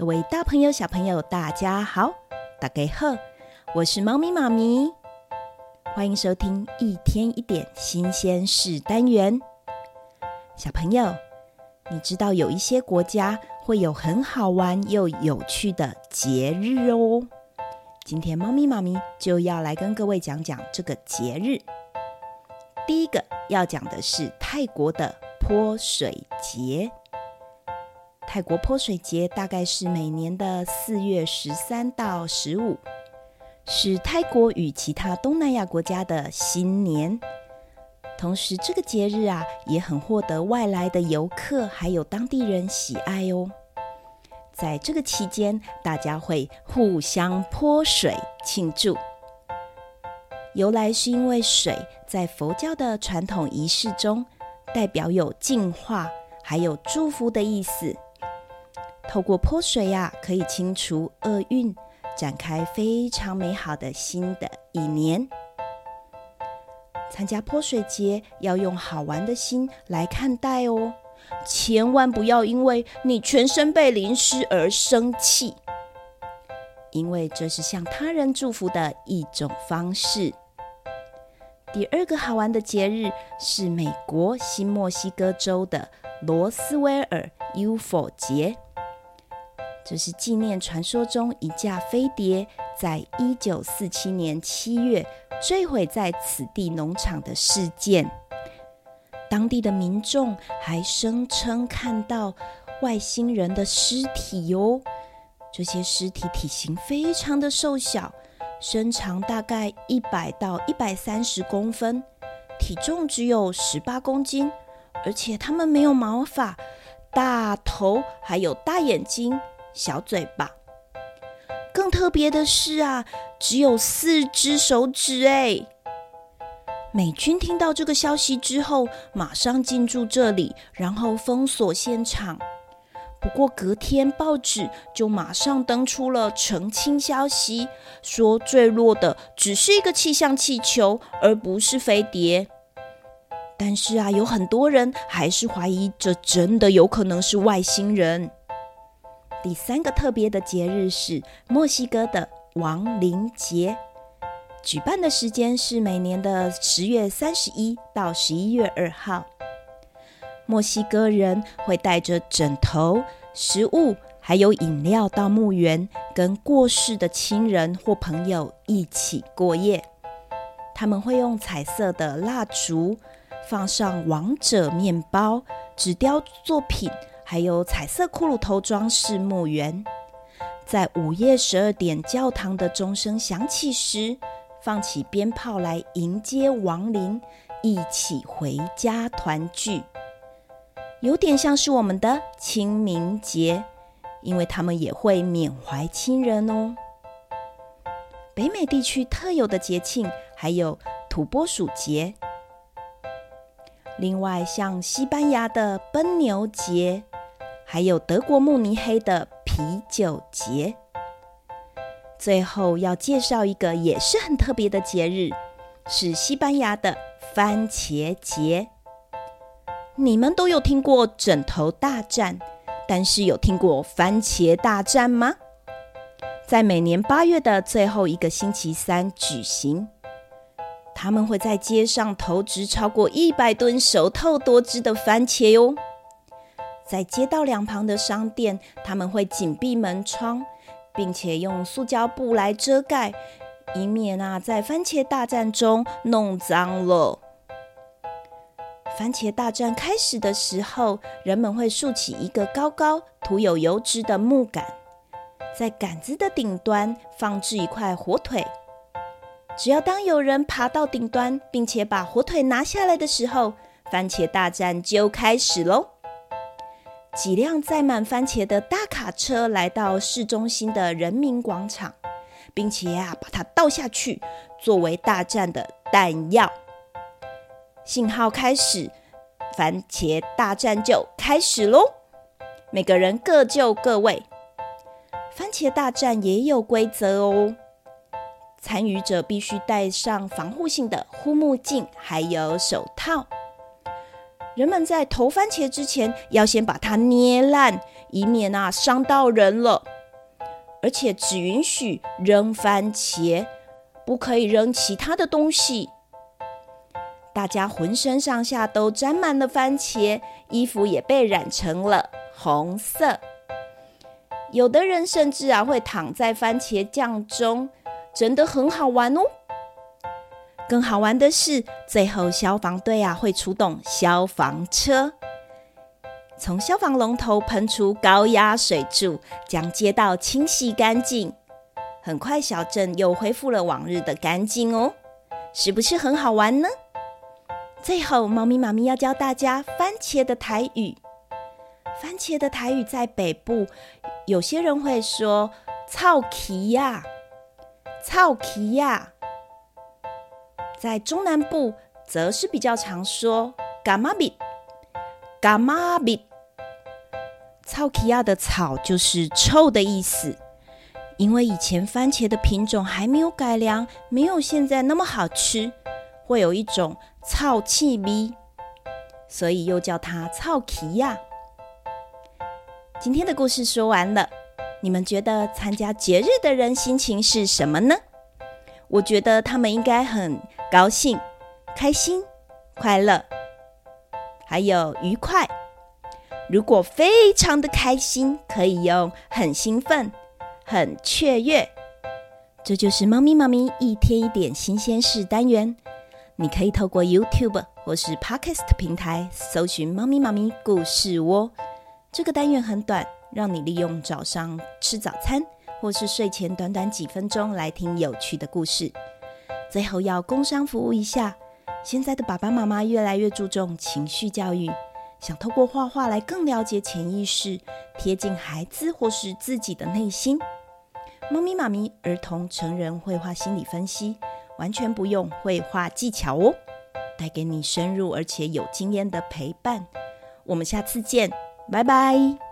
各位大朋友、小朋友，大家好，大家好，我是猫咪妈咪，欢迎收听一天一点新鲜事单元。小朋友，你知道有一些国家会有很好玩又有趣的节日哦。今天猫咪妈咪就要来跟各位讲讲这个节日。第一个要讲的是泰国的泼水节。泰国泼水节大概是每年的四月十三到十五，是泰国与其他东南亚国家的新年。同时，这个节日啊也很获得外来的游客还有当地人喜爱哦。在这个期间，大家会互相泼水庆祝。由来是因为水在佛教的传统仪式中，代表有净化还有祝福的意思。透过泼水呀，可以清除厄运，展开非常美好的新的一年。参加泼水节要用好玩的心来看待哦，千万不要因为你全身被淋湿而生气，因为这是向他人祝福的一种方式。第二个好玩的节日是美国新墨西哥州的罗斯威尔 UFO 节。这是纪念传说中一架飞碟在一九四七年七月坠毁在此地农场的事件。当地的民众还声称看到外星人的尸体哟。这些尸体体型非常的瘦小，身长大概一百到一百三十公分，体重只有十八公斤，而且它们没有毛发，大头还有大眼睛。小嘴巴，更特别的是啊，只有四只手指哎！美军听到这个消息之后，马上进驻这里，然后封锁现场。不过隔天报纸就马上登出了澄清消息，说坠落的只是一个气象气球，而不是飞碟。但是啊，有很多人还是怀疑这真的有可能是外星人。第三个特别的节日是墨西哥的亡灵节，举办的时间是每年的十月三十一到十一月二号。墨西哥人会带着枕头、食物还有饮料到墓园，跟过世的亲人或朋友一起过夜。他们会用彩色的蜡烛，放上王者面包、纸雕作品。还有彩色骷髅头装饰墓园，在午夜十二点教堂的钟声响起时，放起鞭炮来迎接亡灵，一起回家团聚，有点像是我们的清明节，因为他们也会缅怀亲人哦。北美地区特有的节庆还有土拨鼠节，另外像西班牙的奔牛节。还有德国慕尼黑的啤酒节。最后要介绍一个也是很特别的节日，是西班牙的番茄节。你们都有听过枕头大战，但是有听过番茄大战吗？在每年八月的最后一个星期三举行，他们会在街上投掷超过一百吨熟透多汁的番茄哟。在街道两旁的商店，他们会紧闭门窗，并且用塑胶布来遮盖，以免啊在番茄大战中弄脏了。番茄大战开始的时候，人们会竖起一个高高涂有油脂的木杆，在杆子的顶端放置一块火腿。只要当有人爬到顶端，并且把火腿拿下来的时候，番茄大战就开始喽。几辆载满番茄的大卡车来到市中心的人民广场，并且啊，把它倒下去，作为大战的弹药。信号开始，番茄大战就开始喽！每个人各就各位。番茄大战也有规则哦，参与者必须戴上防护性的护目镜，还有手套。人们在投番茄之前，要先把它捏烂，以免啊伤到人了。而且只允许扔番茄，不可以扔其他的东西。大家浑身上下都沾满了番茄，衣服也被染成了红色。有的人甚至啊会躺在番茄酱中，真的很好玩哦。更好玩的是，最后消防队啊会出动消防车，从消防龙头喷出高压水柱，将街道清洗干净。很快，小镇又恢复了往日的干净哦，是不是很好玩呢？最后，猫咪妈咪要教大家番茄的台语。番茄的台语在北部，有些人会说“草皮呀”，“草皮呀”。在中南部，则是比较常说“嘎玛比”，“嘎玛比”。草奇呀的“草”就是臭的意思，因为以前番茄的品种还没有改良，没有现在那么好吃。会有一种臭气味，所以又叫它臭起呀。今天的故事说完了，你们觉得参加节日的人心情是什么呢？我觉得他们应该很高兴、开心、快乐，还有愉快。如果非常的开心，可以用很兴奋、很雀跃。这就是猫咪妈咪一天一点新鲜事单元。你可以透过 YouTube 或是 Podcast 平台搜寻“猫咪妈咪故事窝”。这个单元很短，让你利用早上吃早餐或是睡前短短几分钟来听有趣的故事。最后要工商服务一下，现在的爸爸妈妈越来越注重情绪教育，想透过画画来更了解潜意识，贴近孩子或是自己的内心。猫咪妈咪儿童成人绘画心理分析。完全不用绘画技巧哦，带给你深入而且有经验的陪伴。我们下次见，拜拜。